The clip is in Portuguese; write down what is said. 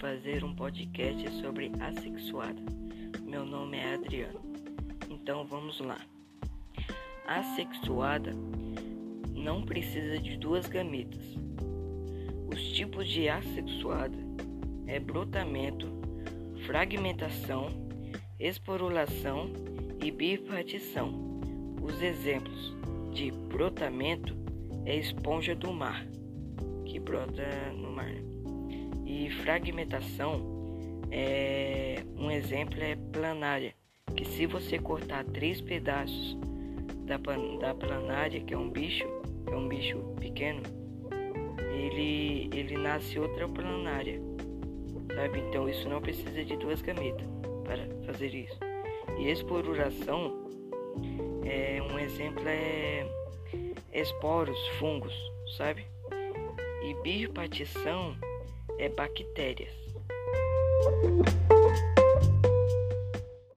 fazer um podcast sobre assexuada. Meu nome é Adriano. Então vamos lá. Assexuada não precisa de duas gametas. Os tipos de assexuada é brotamento, fragmentação, esporulação e bipartição. Os exemplos de brotamento é esponja do mar, que brota no mar. E fragmentação é um exemplo é planária, que se você cortar três pedaços da, da planária, que é um bicho, é um bicho pequeno, ele, ele nasce outra planária, sabe? Então isso não precisa de duas gametas para fazer isso. E esporulação é um exemplo é esporos, fungos, sabe? E bipartição é bactérias.